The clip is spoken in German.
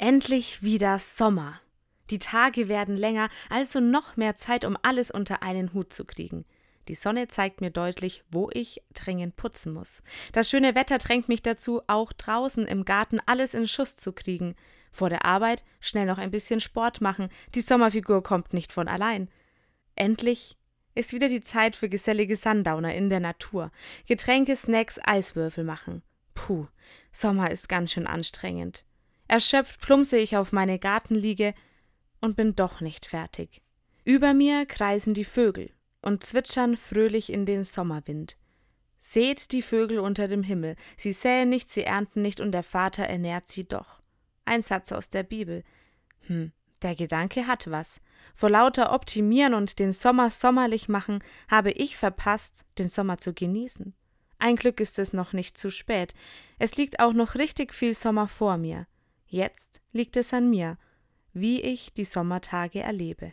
Endlich wieder Sommer. Die Tage werden länger, also noch mehr Zeit, um alles unter einen Hut zu kriegen. Die Sonne zeigt mir deutlich, wo ich dringend putzen muss. Das schöne Wetter drängt mich dazu, auch draußen im Garten alles in Schuss zu kriegen. Vor der Arbeit schnell noch ein bisschen Sport machen. Die Sommerfigur kommt nicht von allein. Endlich ist wieder die Zeit für gesellige Sundowner in der Natur. Getränke, Snacks, Eiswürfel machen. Puh, Sommer ist ganz schön anstrengend. Erschöpft plumpse ich auf meine Gartenliege und bin doch nicht fertig. Über mir kreisen die Vögel und zwitschern fröhlich in den Sommerwind. Seht die Vögel unter dem Himmel, sie säen nicht, sie ernten nicht, und der Vater ernährt sie doch. Ein Satz aus der Bibel. Hm, der Gedanke hat was. Vor lauter Optimieren und den Sommer sommerlich machen, habe ich verpasst, den Sommer zu genießen. Ein Glück ist es noch nicht zu spät. Es liegt auch noch richtig viel Sommer vor mir. Jetzt liegt es an mir, wie ich die Sommertage erlebe.